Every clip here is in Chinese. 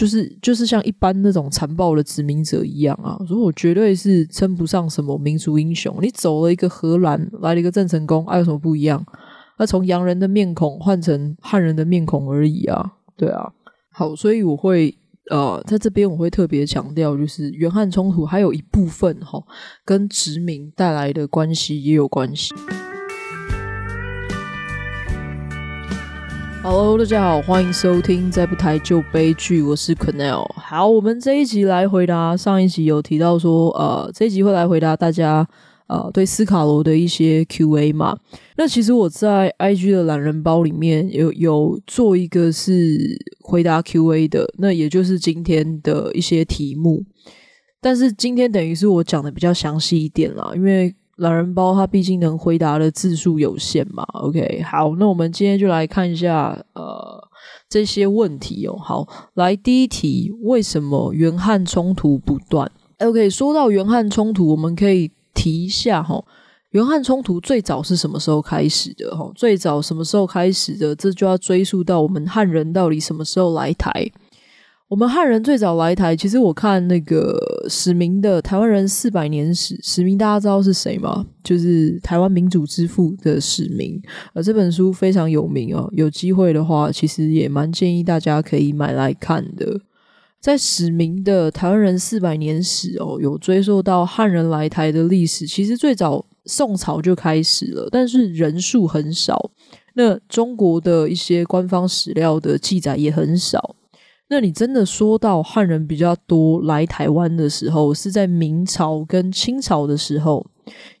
就是就是像一般那种残暴的殖民者一样啊，所以我绝对是称不上什么民族英雄。你走了一个荷兰，来了一个郑成功，还、有什么不一样？那从洋人的面孔换成汉人的面孔而已啊，对啊。好，所以我会呃，在这边我会特别强调，就是原汉冲突还有一部分哈、跟殖民带来的关系也有关系。Hello，大家好，欢迎收听再不台就悲剧，我是 Quennel。好，我们这一集来回答上一集有提到说，呃，这一集会来回答大家。呃，对斯卡罗的一些 Q&A 嘛，那其实我在 IG 的懒人包里面有有做一个是回答 Q&A 的，那也就是今天的一些题目。但是今天等于是我讲的比较详细一点啦，因为懒人包它毕竟能回答的字数有限嘛。OK，好，那我们今天就来看一下呃这些问题哦。好，来第一题，为什么原汉冲突不断？OK，说到原汉冲突，我们可以。提一下哈，原汉冲突最早是什么时候开始的？哈，最早什么时候开始的？这就要追溯到我们汉人到底什么时候来台。我们汉人最早来台，其实我看那个史明的《台湾人四百年史》，史明大家知道是谁吗？就是台湾民主之父的史明，呃，这本书非常有名哦。有机会的话，其实也蛮建议大家可以买来看的。在史明的《台湾人四百年史》哦，有追溯到汉人来台的历史。其实最早宋朝就开始了，但是人数很少。那中国的一些官方史料的记载也很少。那你真的说到汉人比较多来台湾的时候，是在明朝跟清朝的时候，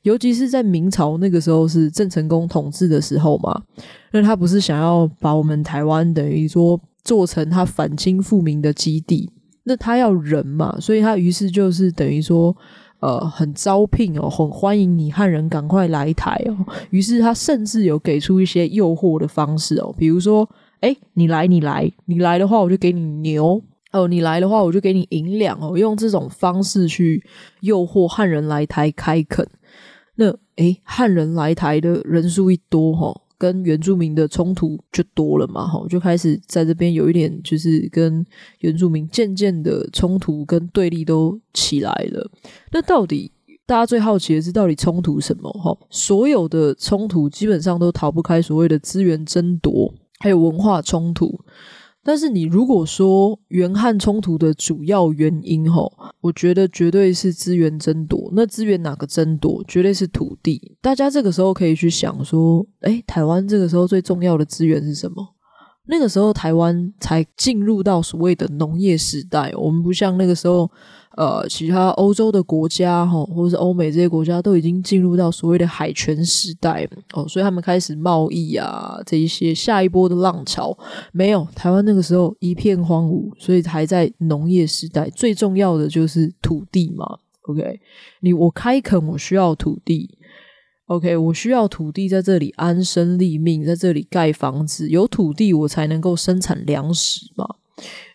尤其是在明朝那个时候是郑成功统治的时候嘛。那他不是想要把我们台湾等于说。做成他反清复明的基地，那他要人嘛，所以他于是就是等于说，呃，很招聘哦，很欢迎你汉人赶快来台哦。于是他甚至有给出一些诱惑的方式哦，比如说，诶，你来，你来，你来的话，我就给你牛哦，你来的话，我就给你银两哦，用这种方式去诱惑汉人来台开垦。那诶，汉人来台的人数一多哈、哦。跟原住民的冲突就多了嘛，哈，就开始在这边有一点，就是跟原住民渐渐的冲突跟对立都起来了。那到底大家最好奇的是，到底冲突什么？哈，所有的冲突基本上都逃不开所谓的资源争夺，还有文化冲突。但是你如果说原汉冲突的主要原因，吼，我觉得绝对是资源争夺。那资源哪个争夺？绝对是土地。大家这个时候可以去想说，诶，台湾这个时候最重要的资源是什么？那个时候台湾才进入到所谓的农业时代。我们不像那个时候。呃，其他欧洲的国家哈，或者是欧美这些国家都已经进入到所谓的海权时代哦，所以他们开始贸易啊，这一些下一波的浪潮没有。台湾那个时候一片荒芜，所以还在农业时代。最重要的就是土地嘛，OK？你我开垦，我需要土地，OK？我需要土地在这里安身立命，在这里盖房子，有土地我才能够生产粮食嘛。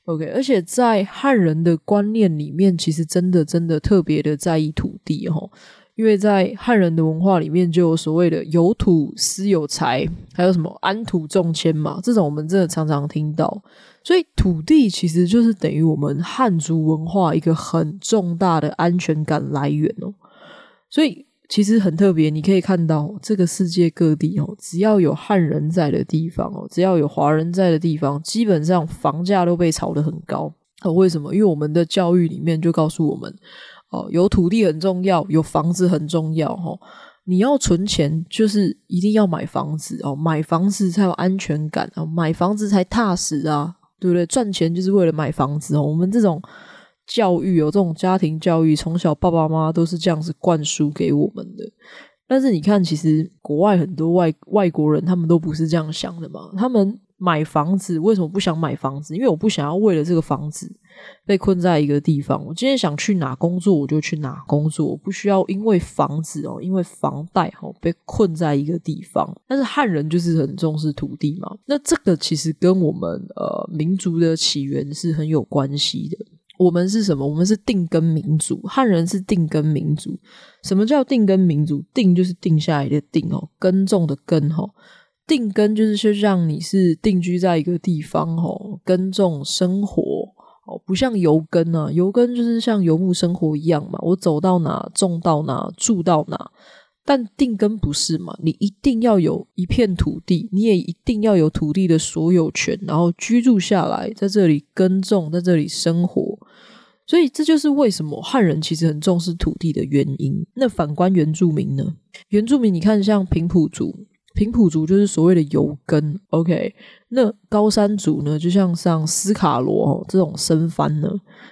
OK，而且在汉人的观念里面，其实真的真的特别的在意土地哦，因为在汉人的文化里面，就有所谓的有土斯有财，还有什么安土重迁嘛，这种我们真的常常听到，所以土地其实就是等于我们汉族文化一个很重大的安全感来源哦，所以。其实很特别，你可以看到这个世界各地哦，只要有汉人在的地方哦，只要有华人在的地方，基本上房价都被炒得很高。哦，为什么？因为我们的教育里面就告诉我们，哦，有土地很重要，有房子很重要。哦，你要存钱，就是一定要买房子哦，买房子才有安全感哦，买房子才踏实啊，对不对？赚钱就是为了买房子哦，我们这种。教育有这种家庭教育，从小爸爸妈妈都是这样子灌输给我们的。但是你看，其实国外很多外外国人，他们都不是这样想的嘛。他们买房子为什么不想买房子？因为我不想要为了这个房子被困在一个地方。我今天想去哪工作，我就去哪工作，我不需要因为房子哦，因为房贷哦被困在一个地方。但是汉人就是很重视土地嘛。那这个其实跟我们呃民族的起源是很有关系的。我们是什么？我们是定根民族，汉人是定根民族。什么叫定根民族？定就是定下来的定哦，耕种的耕哦。定根就是说让你是定居在一个地方哦，耕种生活哦，不像游耕啊，游耕就是像游牧生活一样嘛，我走到哪种到哪住到哪。但定根不是嘛，你一定要有一片土地，你也一定要有土地的所有权，然后居住下来，在这里耕种，在这里生活。所以这就是为什么汉人其实很重视土地的原因。那反观原住民呢？原住民你看，像平埔族。平埔族就是所谓的游耕，OK？那高山族呢？就像像斯卡罗哦这种生番呢，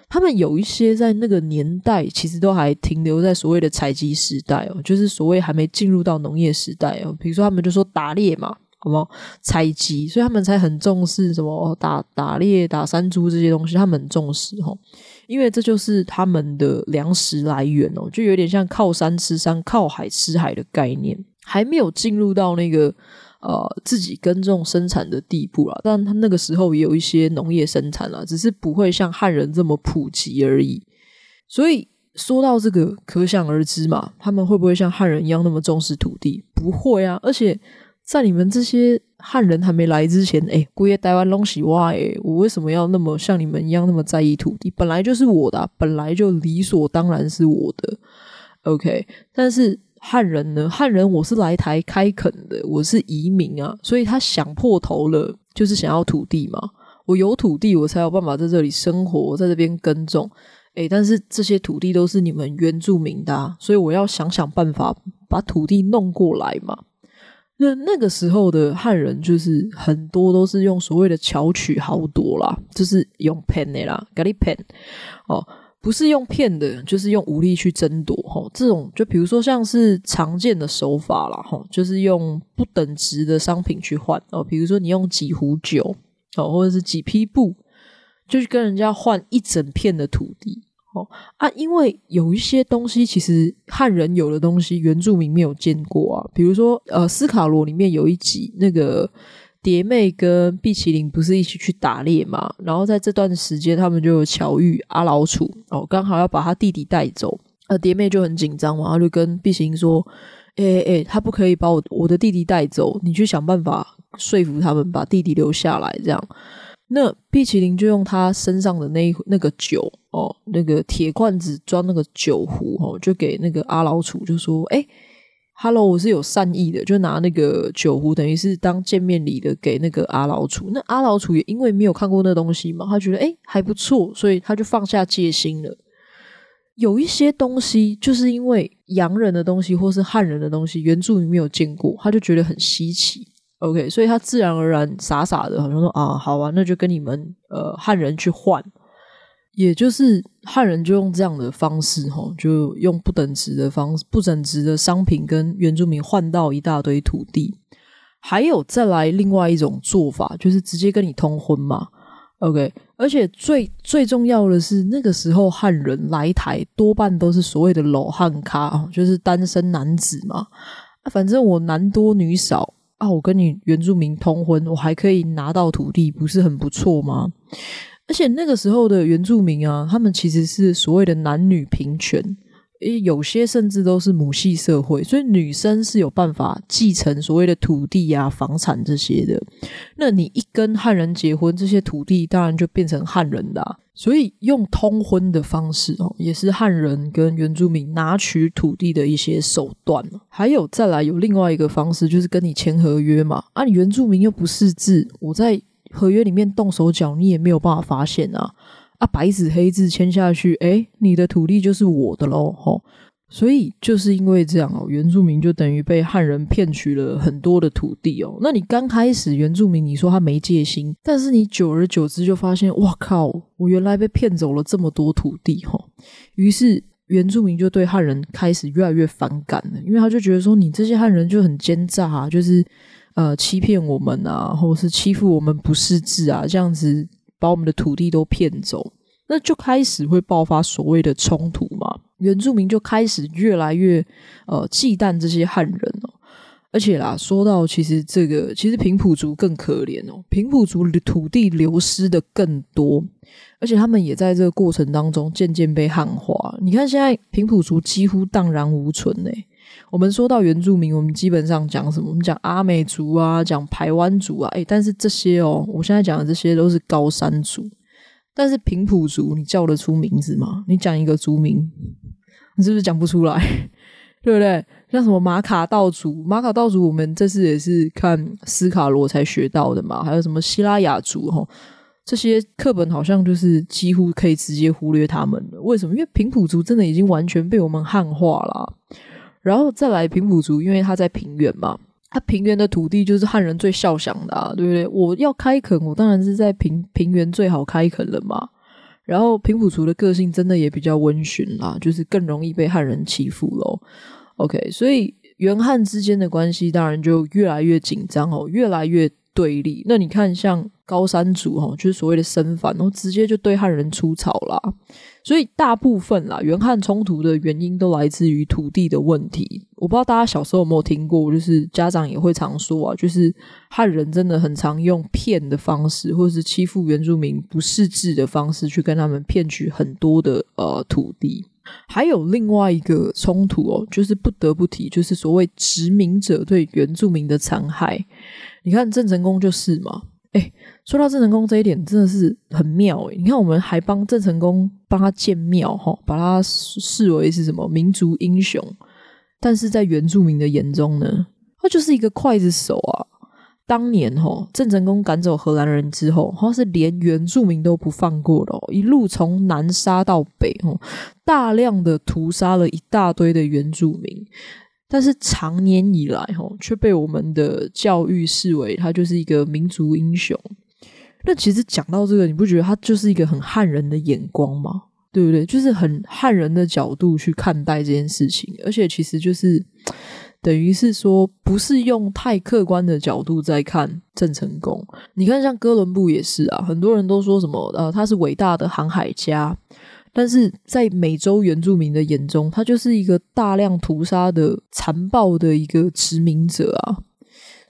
他们有一些在那个年代其实都还停留在所谓的采集时代哦，就是所谓还没进入到农业时代哦。比如说他们就说打猎嘛，好不好？采集，所以他们才很重视什么打打猎、打山猪这些东西，他们很重视哦，因为这就是他们的粮食来源哦，就有点像靠山吃山、靠海吃海的概念。还没有进入到那个呃自己耕种生产的地步啦，但他那个时候也有一些农业生产啦，只是不会像汉人这么普及而已。所以说到这个，可想而知嘛，他们会不会像汉人一样那么重视土地？不会啊！而且在你们这些汉人还没来之前，哎，姑爷台湾东西哇，哎，我为什么要那么像你们一样那么在意土地？本来就是我的，本来就理所当然是我的。OK，但是。汉人呢？汉人我是来台开垦的，我是移民啊，所以他想破头了，就是想要土地嘛。我有土地，我才有办法在这里生活，在这边耕种。诶，但是这些土地都是你们原住民的，所以我要想想办法把土地弄过来嘛。那那个时候的汉人，就是很多都是用所谓的巧取豪夺啦，就是用骗的啦，咖喱骗哦。不是用骗的，就是用武力去争夺，吼，这种就比如说像是常见的手法啦，吼，就是用不等值的商品去换哦，比如说你用几壶酒，哦，或者是几匹布，就去跟人家换一整片的土地，哦啊，因为有一些东西其实汉人有的东西原住民没有见过啊，比如说呃，斯卡罗里面有一集那个。蝶妹跟碧麒麟不是一起去打猎嘛？然后在这段时间，他们就有巧遇阿老楚哦，刚好要把他弟弟带走。呃，蝶妹就很紧张嘛，她就跟碧麒麟说：“哎哎哎，他不可以把我我的弟弟带走，你去想办法说服他们把弟弟留下来。”这样，那碧麒麟就用他身上的那那个酒哦，那个铁罐子装那个酒壶哦，就给那个阿老楚就说：“哎。” Hello，我是有善意的，就拿那个酒壶，等于是当见面礼的给那个阿老楚。那阿老楚也因为没有看过那东西嘛，他觉得诶还不错，所以他就放下戒心了。有一些东西就是因为洋人的东西或是汉人的东西，原住民没有见过，他就觉得很稀奇。OK，所以他自然而然傻傻的，好像说啊，好啊，那就跟你们呃汉人去换。也就是汉人就用这样的方式，吼，就用不等值的方式，不等值的商品跟原住民换到一大堆土地。还有再来另外一种做法，就是直接跟你通婚嘛。OK，而且最最重要的是，那个时候汉人来台多半都是所谓的老汉咖，就是单身男子嘛。反正我男多女少啊，我跟你原住民通婚，我还可以拿到土地，不是很不错吗？而且那个时候的原住民啊，他们其实是所谓的男女平权，有些甚至都是母系社会，所以女生是有办法继承所谓的土地啊、房产这些的。那你一跟汉人结婚，这些土地当然就变成汉人的。所以用通婚的方式哦，也是汉人跟原住民拿取土地的一些手段。还有再来有另外一个方式，就是跟你签合约嘛。啊，你原住民又不识字，我在。合约里面动手脚，你也没有办法发现啊！啊，白纸黑字签下去，诶，你的土地就是我的喽，吼！所以就是因为这样哦，原住民就等于被汉人骗取了很多的土地哦。那你刚开始原住民，你说他没戒心，但是你久而久之就发现，哇靠！我原来被骗走了这么多土地，吼！于是原住民就对汉人开始越来越反感了，因为他就觉得说，你这些汉人就很奸诈啊，就是。呃，欺骗我们啊，或者是欺负我们不识字啊，这样子把我们的土地都骗走，那就开始会爆发所谓的冲突嘛。原住民就开始越来越呃忌惮这些汉人哦，而且啦，说到其实这个，其实平埔族更可怜哦，平埔族的土地流失的更多，而且他们也在这个过程当中渐渐被汉化。你看现在平埔族几乎荡然无存呢。我们说到原住民，我们基本上讲什么？我们讲阿美族啊，讲排湾族啊，诶，但是这些哦，我现在讲的这些都是高山族。但是平埔族，你叫得出名字吗？你讲一个族名，你是不是讲不出来？对不对？像什么马卡道族，马卡道族，我们这次也是看斯卡罗才学到的嘛。还有什么西拉雅族，哈，这些课本好像就是几乎可以直接忽略他们了。为什么？因为平埔族真的已经完全被我们汉化了。然后再来平埔族，因为他在平原嘛。他平原的土地就是汉人最孝想的啊，对不对？我要开垦，我当然是在平平原最好开垦了嘛。然后平埔族的个性真的也比较温驯啦，就是更容易被汉人欺负咯。OK，所以原汉之间的关系当然就越来越紧张哦，越来越对立。那你看，像高山族哦，就是所谓的生番，然后直接就对汉人出草啦。所以大部分啦，原汉冲突的原因都来自于土地的问题。我不知道大家小时候有没有听过，就是家长也会常说啊，就是汉人真的很常用骗的方式，或者是欺负原住民不识字的方式，去跟他们骗取很多的呃土地。还有另外一个冲突哦，就是不得不提，就是所谓殖民者对原住民的残害。你看郑成功就是嘛。哎，说到郑成功这一点，真的是很妙诶。你看，我们还帮郑成功帮他建庙，哈，把他视为是什么民族英雄。但是在原住民的眼中呢，他就是一个刽子手啊。当年哈，郑成功赶走荷兰人之后，他是连原住民都不放过的，一路从南杀到北，大量的屠杀了一大堆的原住民。但是长年以来，吼，却被我们的教育视为他就是一个民族英雄。那其实讲到这个，你不觉得他就是一个很汉人的眼光吗？对不对？就是很汉人的角度去看待这件事情，而且其实就是等于是说，不是用太客观的角度在看郑成功。你看，像哥伦布也是啊，很多人都说什么，呃，他是伟大的航海家。但是在美洲原住民的眼中，他就是一个大量屠杀的残暴的一个殖民者啊！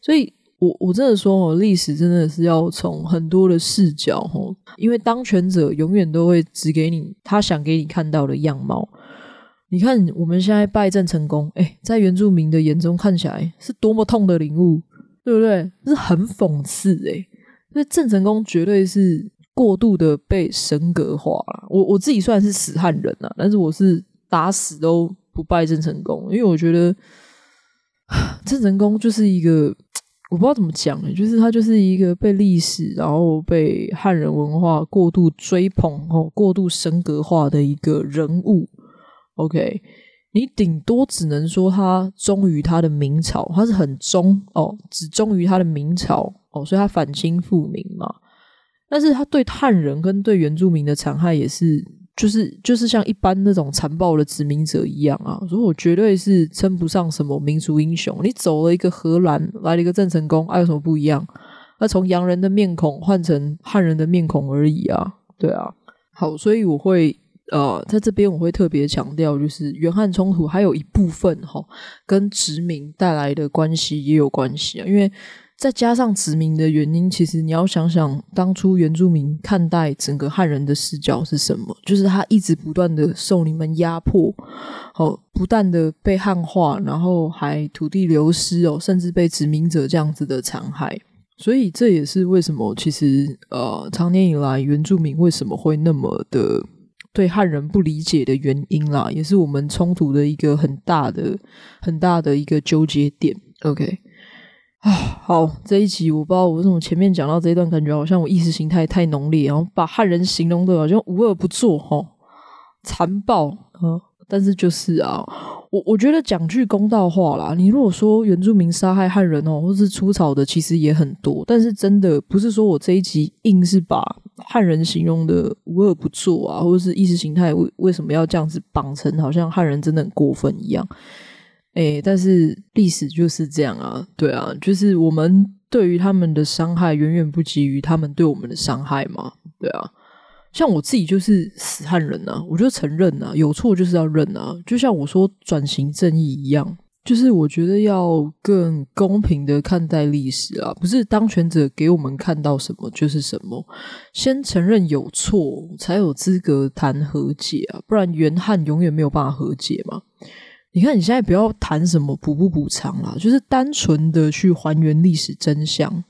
所以我我真的说哦，历史真的是要从很多的视角哦，因为当权者永远都会只给你他想给你看到的样貌。你看我们现在拜占成功，哎，在原住民的眼中看起来是多么痛的领悟，对不对？是很讽刺诶，所以郑成功绝对是。过度的被神格化了，我我自己算是死汉人啊，但是我是打死都不拜郑成功，因为我觉得郑成功就是一个我不知道怎么讲，就是他就是一个被历史然后被汉人文化过度追捧哦，过度神格化的一个人物。OK，你顶多只能说他忠于他的明朝，他是很忠哦，只忠于他的明朝哦，所以他反清复明嘛。但是他对汉人跟对原住民的残害也是，就是就是像一般那种残暴的殖民者一样啊，所以我绝对是称不上什么民族英雄。你走了一个荷兰，来了一个郑成功，还、有什么不一样？那从洋人的面孔换成汉人的面孔而已啊，对啊。好，所以我会呃，在这边我会特别强调，就是原汉冲突还有一部分哈、跟殖民带来的关系也有关系啊，因为。再加上殖民的原因，其实你要想想，当初原住民看待整个汉人的视角是什么？就是他一直不断的受你们压迫，哦，不断的被汉化，然后还土地流失哦，甚至被殖民者这样子的残害。所以这也是为什么，其实呃，长年以来原住民为什么会那么的对汉人不理解的原因啦，也是我们冲突的一个很大的、很大的一个纠结点。OK。啊，好，这一集我不知道我为什么前面讲到这一段，感觉好像我意识形态太浓烈，然后把汉人形容的好像无恶不作，哈，残暴，嗯，但是就是啊，我我觉得讲句公道话啦，你如果说原住民杀害汉人哦，或是出草的，其实也很多，但是真的不是说我这一集硬是把汉人形容的无恶不作啊，或者是意识形态为为什么要这样子绑成好像汉人真的很过分一样。诶，但是历史就是这样啊，对啊，就是我们对于他们的伤害远远不及于他们对我们的伤害嘛，对啊。像我自己就是死汉人啊，我就承认啊，有错就是要认啊。就像我说转型正义一样，就是我觉得要更公平的看待历史啊，不是当权者给我们看到什么就是什么，先承认有错才有资格谈和解啊，不然原汉永远没有办法和解嘛。你看，你现在不要谈什么补不补偿啦，就是单纯的去还原历史真相，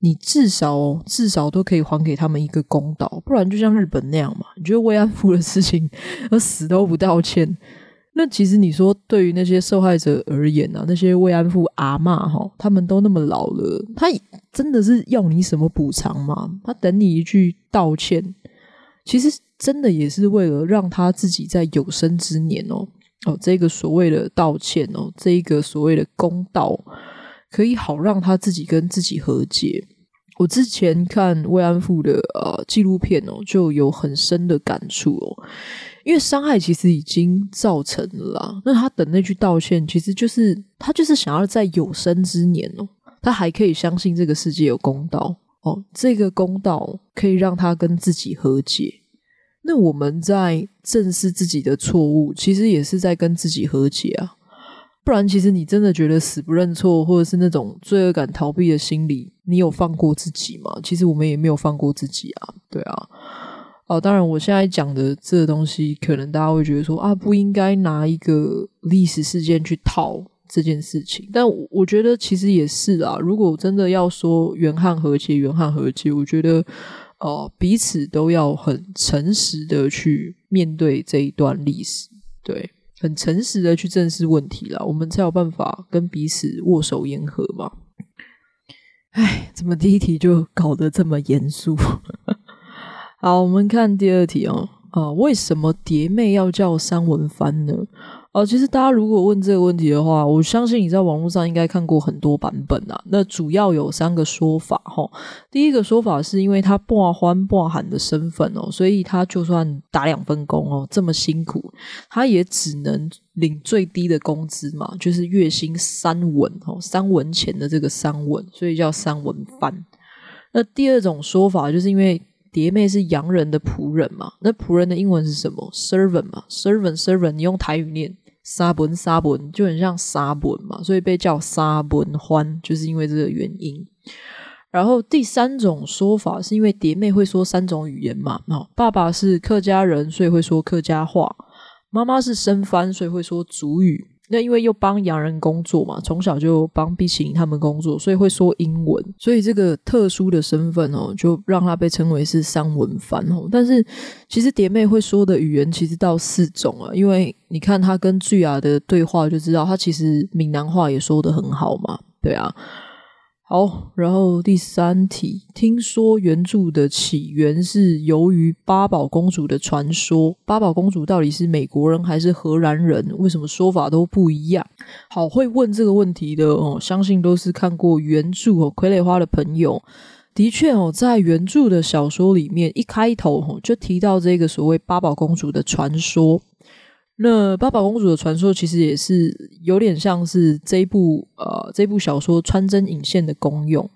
你至少至少都可以还给他们一个公道，不然就像日本那样嘛。你觉得慰安妇的事情，而死都不道歉，那其实你说对于那些受害者而言啊，那些慰安妇阿嬷哈，他们都那么老了，他真的是要你什么补偿吗？他等你一句道歉，其实真的也是为了让他自己在有生之年哦哦，这个所谓的道歉哦，这一个所谓的公道，可以好让他自己跟自己和解。我之前看慰安妇的呃纪录片哦，就有很深的感触哦，因为伤害其实已经造成了啦。那他等那句道歉，其实就是他就是想要在有生之年哦，他还可以相信这个世界有公道哦，这个公道可以让他跟自己和解。那我们在正视自己的错误，其实也是在跟自己和解啊。不然，其实你真的觉得死不认错，或者是那种罪恶感逃避的心理，你有放过自己吗？其实我们也没有放过自己啊，对啊。哦，当然，我现在讲的这个东西，可能大家会觉得说啊，不应该拿一个历史事件去套这件事情。但我觉得其实也是啊。如果真的要说冤案和解，冤案和解，我觉得哦，彼此都要很诚实的去面对这一段历史，对。很诚实的去正视问题啦，我们才有办法跟彼此握手言和嘛。哎，怎么第一题就搞得这么严肃？好，我们看第二题哦。啊，为什么蝶妹要叫三文帆呢？哦，其实大家如果问这个问题的话，我相信你在网络上应该看过很多版本啊。那主要有三个说法哈。第一个说法是因为他半欢半喊的身份哦，所以他就算打两份工哦，这么辛苦，他也只能领最低的工资嘛，就是月薪三文哦，三文钱的这个三文，所以叫三文番。那第二种说法就是因为蝶妹是洋人的仆人嘛，那仆人的英文是什么？servant 嘛，servant servant，你用台语念。沙本沙本就很像沙本嘛，所以被叫沙本欢，就是因为这个原因。然后第三种说法是因为蝶妹会说三种语言嘛，哦，爸爸是客家人，所以会说客家话；妈妈是生番，所以会说族语。那因为又帮洋人工作嘛，从小就帮碧淇淋他们工作，所以会说英文。所以这个特殊的身份哦，就让他被称为是三文番哦。但是其实蝶妹会说的语言其实到四种啊，因为你看她跟巨雅的对话就知道，她其实闽南话也说得很好嘛，对啊。好，然后第三题，听说原著的起源是由于八宝公主的传说。八宝公主到底是美国人还是荷兰人？为什么说法都不一样？好，会问这个问题的哦，相信都是看过原著哦，《傀儡花》的朋友。的确哦，在原著的小说里面，一开头哦就提到这个所谓八宝公主的传说。那八宝公主的传说其实也是有点像是这部呃这部小说穿针引线的功用，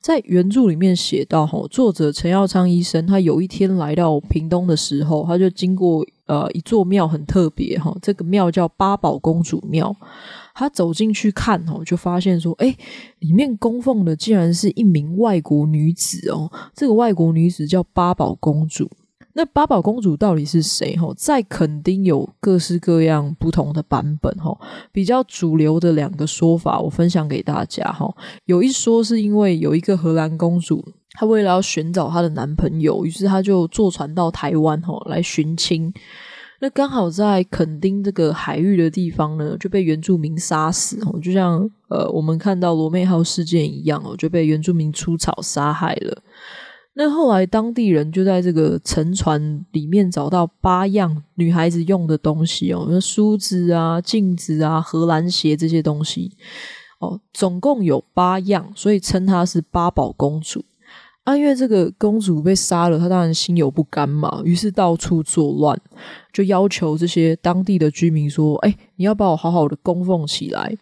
在原著里面写到吼，作者陈耀昌医生他有一天来到屏东的时候，他就经过呃一座庙很特别哈，这个庙叫八宝公主庙，他走进去看吼，就发现说，诶，里面供奉的竟然是一名外国女子哦，这个外国女子叫八宝公主。那八宝公主到底是谁？哈，在垦丁有各式各样不同的版本。哈，比较主流的两个说法，我分享给大家。哈，有一说是因为有一个荷兰公主，她为了要寻找她的男朋友，于是她就坐船到台湾，哈，来寻亲。那刚好在垦丁这个海域的地方呢，就被原住民杀死。哦，就像呃，我们看到罗妹号事件一样，哦，就被原住民出草杀害了。那后来，当地人就在这个沉船里面找到八样女孩子用的东西哦，那梳子啊、镜子啊、荷兰鞋这些东西哦，总共有八样，所以称她是八宝公主。啊，因为这个公主被杀了，她当然心有不甘嘛，于是到处作乱，就要求这些当地的居民说：“哎，你要把我好好的供奉起来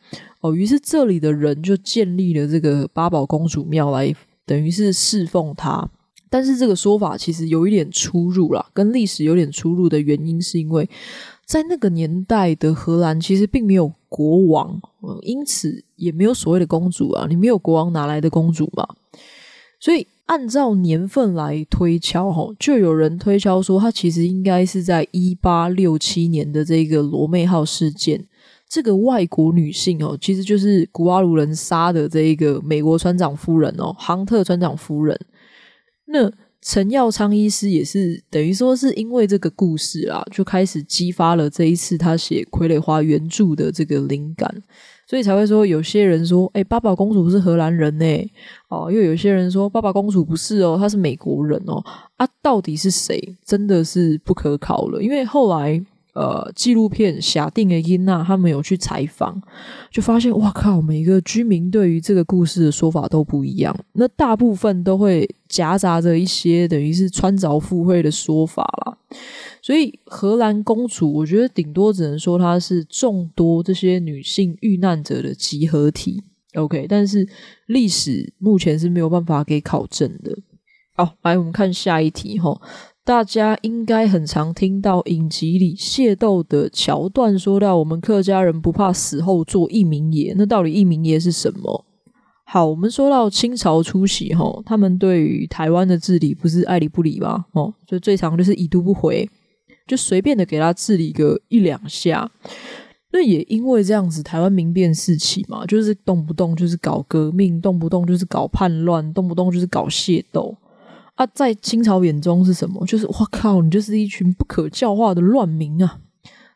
哦。”于是这里的人就建立了这个八宝公主庙来，等于是侍奉她。但是这个说法其实有一点出入啦，跟历史有点出入的原因是因为在那个年代的荷兰其实并没有国王，因此也没有所谓的公主啊，你没有国王哪来的公主嘛？所以按照年份来推敲，吼，就有人推敲说，他其实应该是在一八六七年的这个罗妹号事件。这个外国女性哦，其实就是古阿鲁人杀的这一个美国船长夫人哦，杭特船长夫人。那陈耀昌医师也是等于说是因为这个故事啊，就开始激发了这一次他写《傀儡花》原著的这个灵感。所以才会说，有些人说，哎，八宝公主是荷兰人呢，哦，又有些人说，八宝公主不是哦，她是美国人哦，啊，到底是谁？真的是不可考了。因为后来，呃，纪录片《下定的囡仔》他们有去采访，就发现，哇靠，每个居民对于这个故事的说法都不一样，那大部分都会夹杂着一些等于是穿凿附会的说法啦。所以荷兰公主，我觉得顶多只能说她是众多这些女性遇难者的集合体。OK，但是历史目前是没有办法给考证的。好，来我们看下一题哈。大家应该很常听到影集里械斗的桥段，说到我们客家人不怕死后做一民爷，那到底一民爷是什么？好，我们说到清朝初期哈，他们对于台湾的治理不是爱理不理吗？哦，就最常就是已读不回。就随便的给他治理个一两下，那也因为这样子，台湾民变四起嘛，就是动不动就是搞革命，动不动就是搞叛乱，动不动就是搞械斗啊。在清朝眼中是什么？就是哇靠，你就是一群不可教化的乱民啊！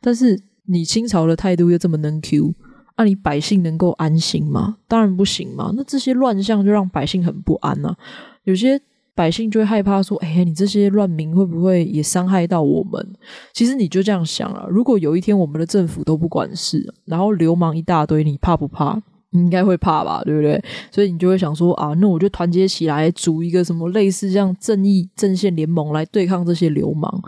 但是你清朝的态度又这么能 Q，啊，你百姓能够安心吗？当然不行嘛。那这些乱象就让百姓很不安啊，有些。百姓就会害怕说：“哎，你这些乱民会不会也伤害到我们？”其实你就这样想了，如果有一天我们的政府都不管事，然后流氓一大堆，你怕不怕？应该会怕吧，对不对？所以你就会想说：“啊，那我就团结起来，组一个什么类似这样正义阵线联盟来对抗这些流氓。”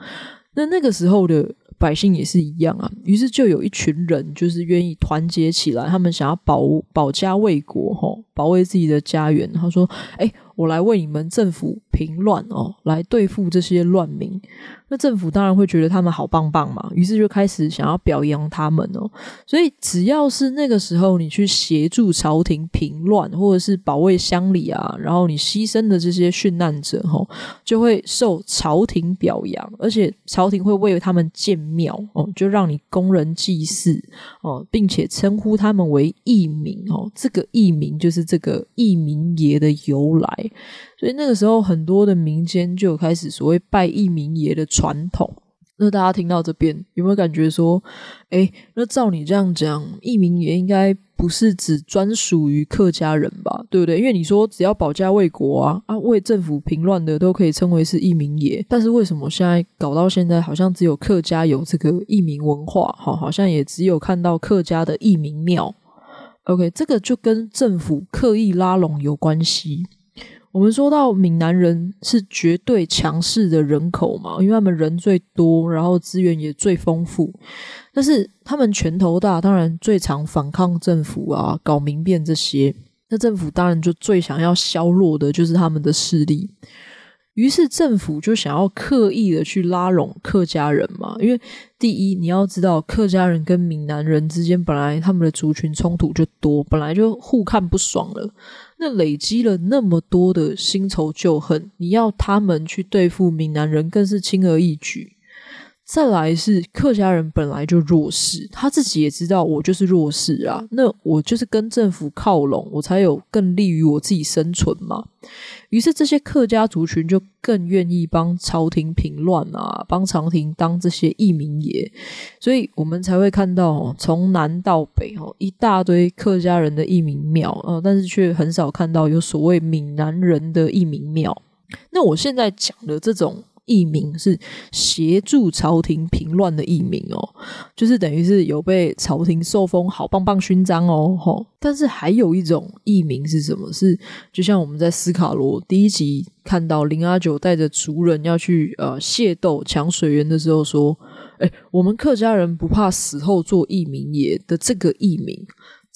那那个时候的百姓也是一样啊，于是就有一群人就是愿意团结起来，他们想要保保家卫国，吼，保卫自己的家园。他说：“哎。”我来为你们政府平乱哦，来对付这些乱民。那政府当然会觉得他们好棒棒嘛，于是就开始想要表扬他们哦。所以只要是那个时候你去协助朝廷平乱，或者是保卫乡里啊，然后你牺牲的这些殉难者哦，就会受朝廷表扬，而且朝廷会为他们建庙哦，就让你供人祭祀哦，并且称呼他们为义民哦。这个义民就是这个义民爷的由来。所以那个时候，很多的民间就有开始所谓拜义民爷的传统。那大家听到这边，有没有感觉说，诶，那照你这样讲，义民爷应该不是只专属于客家人吧？对不对？因为你说只要保家卫国啊，啊，为政府平乱的都可以称为是义民爷。但是为什么现在搞到现在，好像只有客家有这个义民文化？好，好像也只有看到客家的义民庙。OK，这个就跟政府刻意拉拢有关系。我们说到闽南人是绝对强势的人口嘛，因为他们人最多，然后资源也最丰富，但是他们拳头大，当然最常反抗政府啊，搞民变这些，那政府当然就最想要削弱的就是他们的势力。于是政府就想要刻意的去拉拢客家人嘛，因为第一你要知道客家人跟闽南人之间本来他们的族群冲突就多，本来就互看不爽了，那累积了那么多的新仇旧恨，你要他们去对付闽南人更是轻而易举。再来是客家人本来就弱势，他自己也知道我就是弱势啊，那我就是跟政府靠拢，我才有更利于我自己生存嘛。于是这些客家族群就更愿意帮朝廷平乱啊，帮朝廷当这些义民爷，所以我们才会看到哦，从南到北哦，一大堆客家人的义民庙啊，但是却很少看到有所谓闽南人的义民庙。那我现在讲的这种。义民是协助朝廷平乱的义民哦，就是等于是有被朝廷受封好棒棒勋章哦，吼。但是还有一种义民是什么？是就像我们在斯卡罗第一集看到林阿九带着族人要去呃械斗抢水源的时候说，诶，我们客家人不怕死后做义民也的这个义民。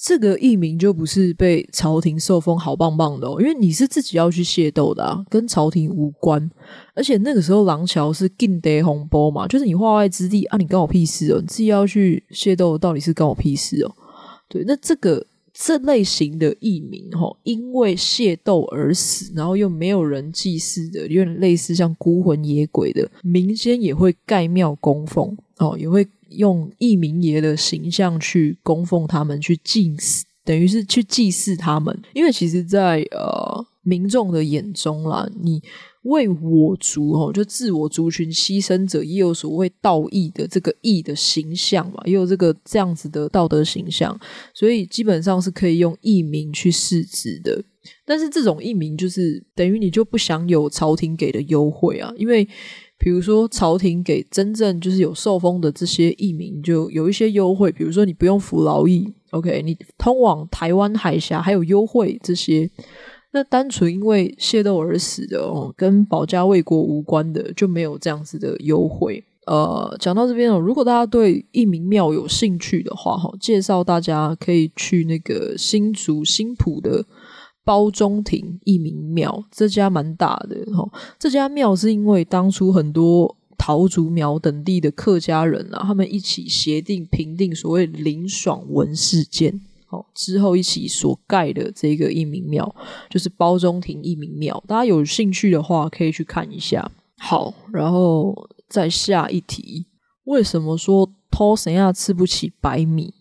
这个义名就不是被朝廷受封好棒棒的哦，因为你是自己要去械斗的啊，跟朝廷无关。而且那个时候廊桥是禁地红包嘛，就是你化外之地啊，你关我屁事哦，你自己要去械斗，到底是关我屁事哦。对，那这个这类型的义名哈，因为械斗而死，然后又没有人祭祀的，有点类似像孤魂野鬼的，民间也会盖庙供奉哦，也会。用义民爷的形象去供奉他们，去祭祀，等于是去祭祀他们。因为其实在，呃民众的眼中啦，你为我族哦，就自我族群牺牲者，也有所谓道义的这个义的形象嘛，也有这个这样子的道德形象，所以基本上是可以用义民去释之的。但是这种义民就是等于你就不享有朝廷给的优惠啊，因为比如说朝廷给真正就是有受封的这些义民就有一些优惠，比如说你不用服劳役，OK，你通往台湾海峡还有优惠这些。那单纯因为械斗而死的哦，跟保家卫国无关的就没有这样子的优惠。呃，讲到这边哦，如果大家对义民庙有兴趣的话，哈，介绍大家可以去那个新竹新埔的包中亭一民庙，这家蛮大的哈。这家庙是因为当初很多桃竹苗等地的客家人啊，他们一起协定平定所谓林爽文事件。之后一起所盖的这个一民庙，就是包中亭一民庙。大家有兴趣的话，可以去看一下。好，然后再下一题：为什么说土生仔吃不起白米？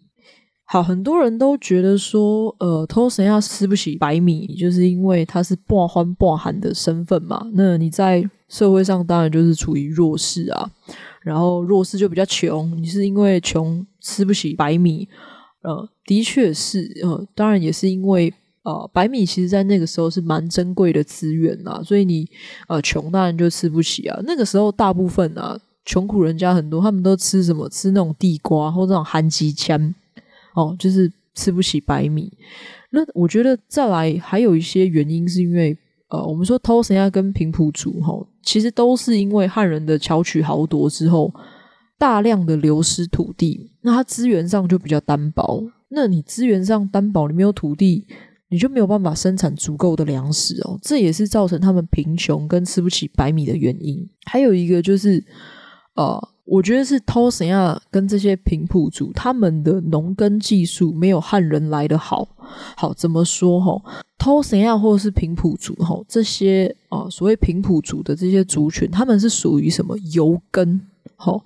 好，很多人都觉得说，呃，土生仔吃不起白米，就是因为他是半欢半寒的身份嘛。那你在社会上当然就是处于弱势啊，然后弱势就比较穷，你是因为穷吃不起白米。呃，的确是，呃，当然也是因为，呃，白米其实在那个时候是蛮珍贵的资源呐，所以你，呃，穷当然就吃不起啊。那个时候大部分啊，穷苦人家很多，他们都吃什么？吃那种地瓜或者那种番薯签，哦，就是吃不起白米。那我觉得再来还有一些原因，是因为，呃，我们说偷生仔跟平埔族，哈、哦，其实都是因为汉人的巧取豪夺之后。大量的流失土地，那它资源上就比较单薄。那你资源上单薄，你没有土地，你就没有办法生产足够的粮食哦。这也是造成他们贫穷跟吃不起白米的原因。还有一个就是，呃，我觉得是土生仔跟这些平埔族他们的农耕技术没有汉人来得好。好，怎么说吼？土生仔或者是平埔族吼，这些啊、所谓平埔族的这些族群，他们是属于什么游耕？吼。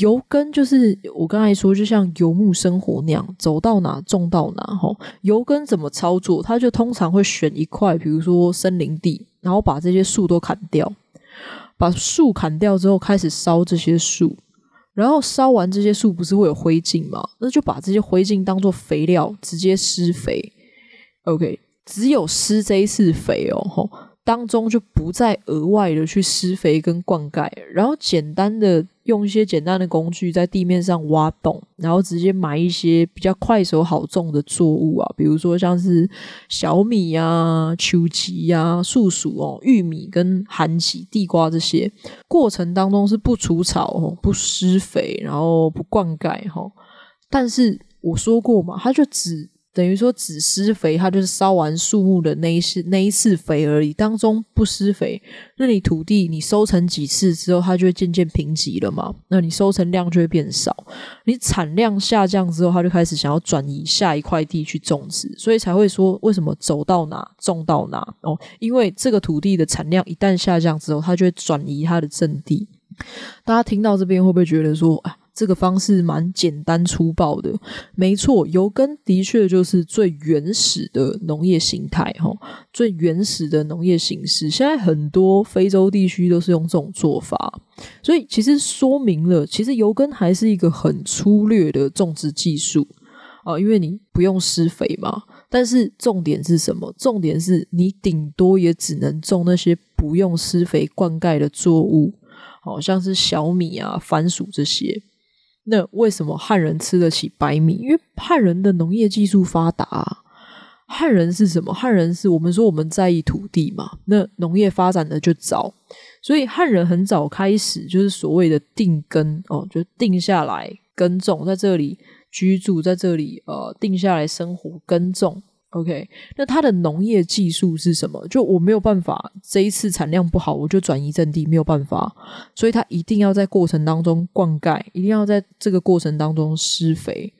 游耕就是我刚才说，就像游牧生活那样，走到哪种到哪。吼，游耕怎么操作？他就通常会选一块，比如说森林地，然后把这些树都砍掉，把树砍掉之后，开始烧这些树，然后烧完这些树不是会有灰烬吗？那就把这些灰烬当做肥料，直接施肥。OK，只有施这一次肥哦，吼，当中就不再额外的去施肥跟灌溉，然后简单的。用一些简单的工具在地面上挖洞，然后直接埋一些比较快手好种的作物啊，比如说像是小米啊、秋萁啊、粟薯哦、玉米跟番薯、地瓜这些。过程当中是不除草、不施肥，然后不灌溉哈。但是我说过嘛，它就只。等于说只施肥，它就是烧完树木的那一次那一次肥而已，当中不施肥，那你土地你收成几次之后，它就会渐渐贫瘠了嘛？那你收成量就会变少，你产量下降之后，它就开始想要转移下一块地去种植，所以才会说为什么走到哪种到哪哦？因为这个土地的产量一旦下降之后，它就会转移它的阵地。大家听到这边会不会觉得说啊？这个方式蛮简单粗暴的，没错，游耕的确就是最原始的农业形态，哈，最原始的农业形式。现在很多非洲地区都是用这种做法，所以其实说明了，其实游耕还是一个很粗略的种植技术啊，因为你不用施肥嘛。但是重点是什么？重点是你顶多也只能种那些不用施肥灌溉的作物，好像是小米啊、番薯这些。那为什么汉人吃得起白米？因为汉人的农业技术发达。汉人是什么？汉人是我们说我们在意土地嘛。那农业发展的就早，所以汉人很早开始就是所谓的定耕哦，就定下来耕种，在这里居住，在这里呃定下来生活耕种。OK，那他的农业技术是什么？就我没有办法，这一次产量不好，我就转移阵地，没有办法，所以他一定要在过程当中灌溉，一定要在这个过程当中施肥，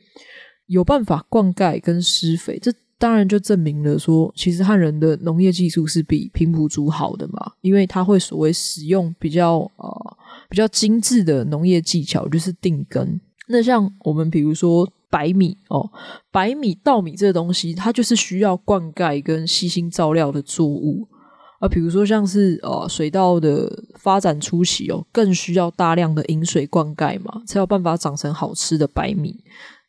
有办法灌溉跟施肥，这当然就证明了说，其实汉人的农业技术是比平埔族好的嘛，因为他会所谓使用比较呃比较精致的农业技巧，就是定根。那像我们比如说白米哦，白米、稻米这个东西，它就是需要灌溉跟细心照料的作物。啊，比如说像是呃水稻的发展初期哦，更需要大量的饮水灌溉嘛，才有办法长成好吃的白米。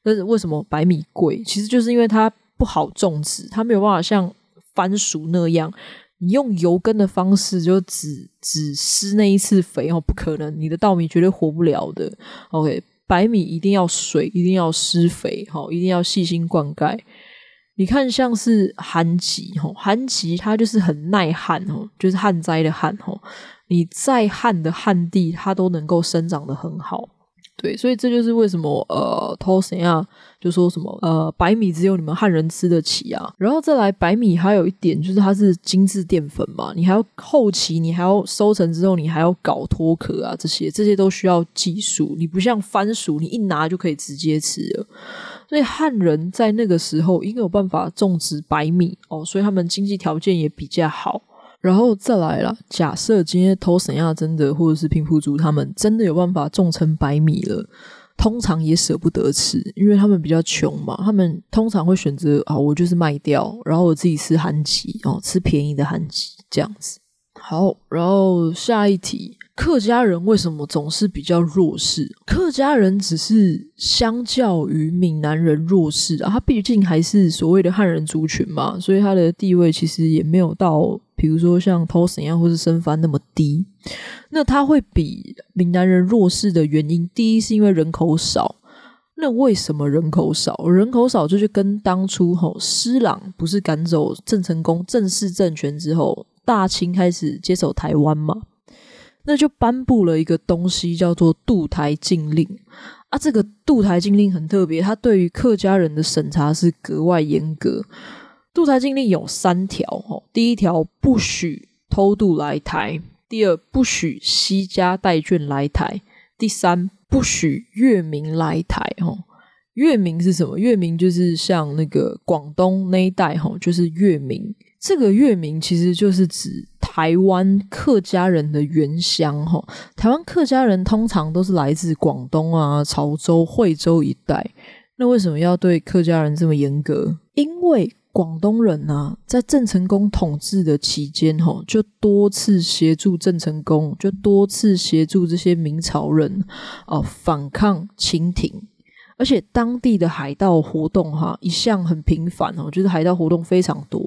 但是为什么白米贵？其实就是因为它不好种植，它没有办法像番薯那样，你用油耕的方式就只只施那一次肥哦，不可能，你的稻米绝对活不了的。OK，白米一定要水，一定要施肥，哈，一定要细心灌溉。你看，像是旱瘠吼，旱极它就是很耐旱哦，就是旱灾的旱哦。你再旱的旱地，它都能够生长的很好。对，所以这就是为什么呃，偷谁啊？就说什么呃，白米只有你们汉人吃得起啊。然后再来，白米还有一点就是它是精致淀粉嘛，你还要后期你还要收成之后，你还要搞脱壳啊，这些这些都需要技术。你不像番薯，你一拿就可以直接吃了。所以汉人在那个时候应该有办法种植白米哦，所以他们经济条件也比较好。然后再来啦，假设今天偷沈亚真的或者是平铺族他们真的有办法种成白米了，通常也舍不得吃，因为他们比较穷嘛，他们通常会选择啊、我就是卖掉，然后我自己吃旱瘠哦，吃便宜的旱瘠这样子。好，然后下一题。客家人为什么总是比较弱势？客家人只是相较于闽南人弱势啊，他毕竟还是所谓的汉人族群嘛，所以他的地位其实也没有到，比如说像土生一样或是生番那么低。那他会比闽南人弱势的原因，第一是因为人口少。那为什么人口少？人口少就是跟当初吼施琅不是赶走郑成功郑氏政权之后，大清开始接手台湾嘛。那就颁布了一个东西，叫做渡台禁令啊。这个渡台禁令很特别，它对于客家人的审查是格外严格。渡台禁令有三条哦，第一条不许偷渡来台，第二不许携家带眷来台，第三不许越民来台。哦，越民是什么？越民就是像那个广东那一带，吼，就是越民。这个越民其实就是指台湾客家人的原乡哈。台湾客家人通常都是来自广东啊、潮州、惠州一带。那为什么要对客家人这么严格？因为广东人呢、啊，在郑成功统治的期间哈，就多次协助郑成功，就多次协助这些明朝人哦反抗清廷。而且当地的海盗活动哈一向很频繁哦，就是海盗活动非常多，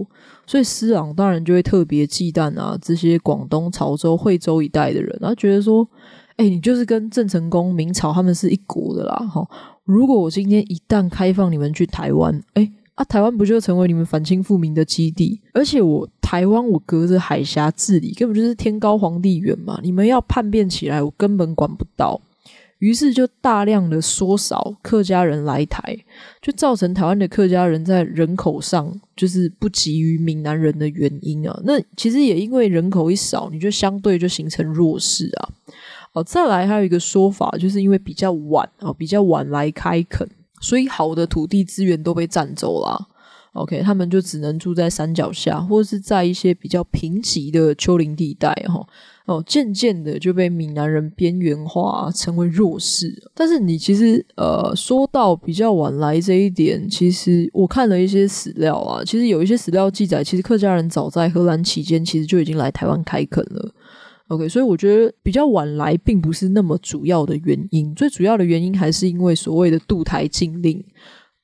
所以施琅当然就会特别忌惮啊这些广东、潮州、惠州一带的人，他觉得说，哎，你就是跟郑成功、明朝他们是一国的啦哈。如果我今天一旦开放你们去台湾，哎啊，台湾不就成为你们反清复明的基地？而且我台湾我隔着海峡治理，根本就是天高皇帝远嘛，你们要叛变起来，我根本管不到。于是就大量的缩少客家人来台，就造成台湾的客家人在人口上就是不及于闽南人的原因啊。那其实也因为人口一少，你就相对就形成弱势啊。哦，再来还有一个说法，就是因为比较晚啊，比较晚来开垦，所以好的土地资源都被占走了。OK，他们就只能住在山脚下，或者是在一些比较贫瘠的丘陵地带哈。哦渐渐的就被闽南人边缘化，成为弱势。但是你其实呃，说到比较晚来这一点，其实我看了一些史料啊，其实有一些史料记载，其实客家人早在荷兰期间，其实就已经来台湾开垦了。OK，所以我觉得比较晚来，并不是那么主要的原因，最主要的原因还是因为所谓的渡台禁令。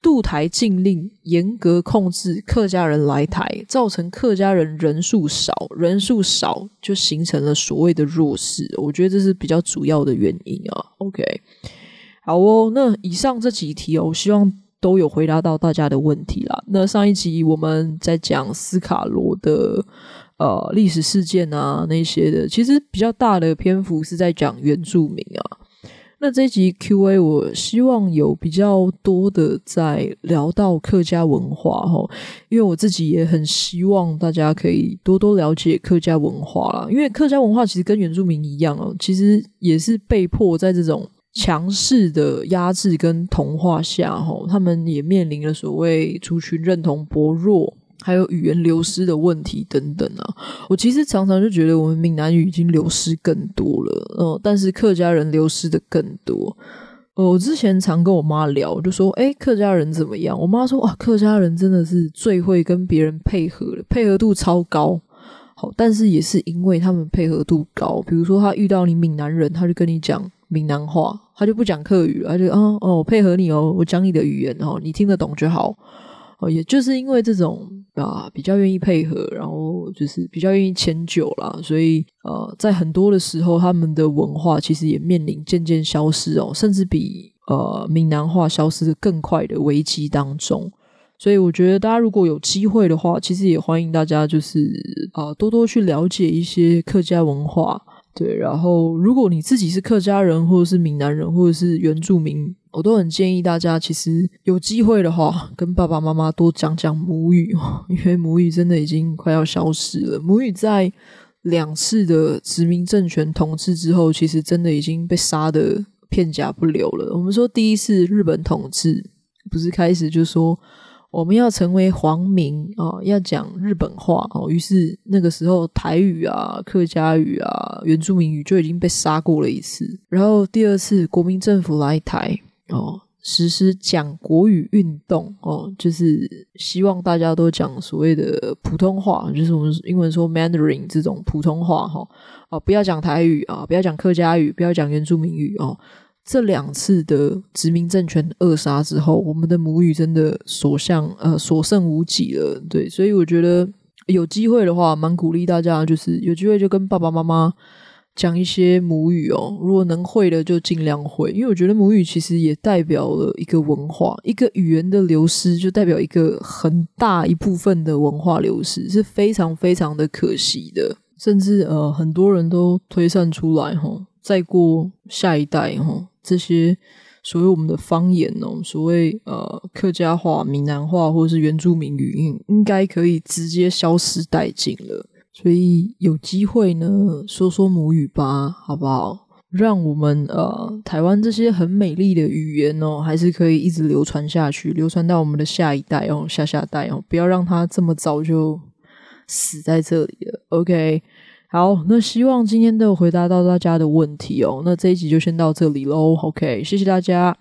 渡台禁令严格控制客家人来台，造成客家人人数少，人数少就形成了所谓的弱势。我觉得这是比较主要的原因啊。OK，好哦，那以上这几题哦，我希望都有回答到大家的问题啦。那上一集我们在讲斯卡罗的呃历史事件啊那些的，其实比较大的篇幅是在讲原住民啊。那这一集 Q&A，我希望有比较多的在聊到客家文化哈，因为我自己也很希望大家可以多多了解客家文化啦。因为客家文化其实跟原住民一样哦，其实也是被迫在这种强势的压制跟同化下哈，他们也面临了所谓族群认同薄弱。还有语言流失的问题等等啊，我其实常常就觉得我们闽南语已经流失更多了，嗯，但是客家人流失的更多。我之前常跟我妈聊，就说：“诶，客家人怎么样？”我妈说：“哇，客家人真的是最会跟别人配合了，配合度超高。好，但是也是因为他们配合度高，比如说他遇到你闽南人，他就跟你讲闽南话，他就不讲客语，他就啊哦，我配合你哦，我讲你的语言哦，你听得懂就好。哦，也就是因为这种啊，比较愿意配合，然后就是比较愿意迁就啦，所以呃，在很多的时候，他们的文化其实也面临渐渐消失哦，甚至比呃闽南话消失的更快的危机当中。所以我觉得大家如果有机会的话，其实也欢迎大家就是啊多多去了解一些客家文化。对，然后如果你自己是客家人，或者是闽南人，或者是原住民，我都很建议大家，其实有机会的话，跟爸爸妈妈多讲讲母语，因为母语真的已经快要消失了。母语在两次的殖民政权统治之后，其实真的已经被杀的片甲不留了。我们说第一次日本统治，不是开始就说。我们要成为皇民啊，要讲日本话哦。于是那个时候，台语啊、客家语啊、原住民语就已经被杀过了一次。然后第二次国民政府来台哦，实施讲国语运动哦，就是希望大家都讲所谓的普通话，就是我们英文说 Mandarin 这种普通话哈哦，不要讲台语啊，不要讲客家语，不要讲原住民语哦。这两次的殖民政权扼杀之后，我们的母语真的所向呃所剩无几了。对，所以我觉得有机会的话，蛮鼓励大家，就是有机会就跟爸爸妈妈讲一些母语哦。如果能会的，就尽量会，因为我觉得母语其实也代表了一个文化，一个语言的流失，就代表一个很大一部分的文化流失，是非常非常的可惜的。甚至呃，很多人都推算出来哈、哦，再过下一代哈。哦这些所谓我们的方言哦，所谓呃客家话、闽南话或者是原住民语，应应该可以直接消失殆尽了。所以有机会呢，说说母语吧，好不好？让我们呃台湾这些很美丽的语言哦，还是可以一直流传下去，流传到我们的下一代哦、下下代哦，不要让它这么早就死在这里了。OK。好，那希望今天都有回答到大家的问题哦。那这一集就先到这里喽。OK，谢谢大家。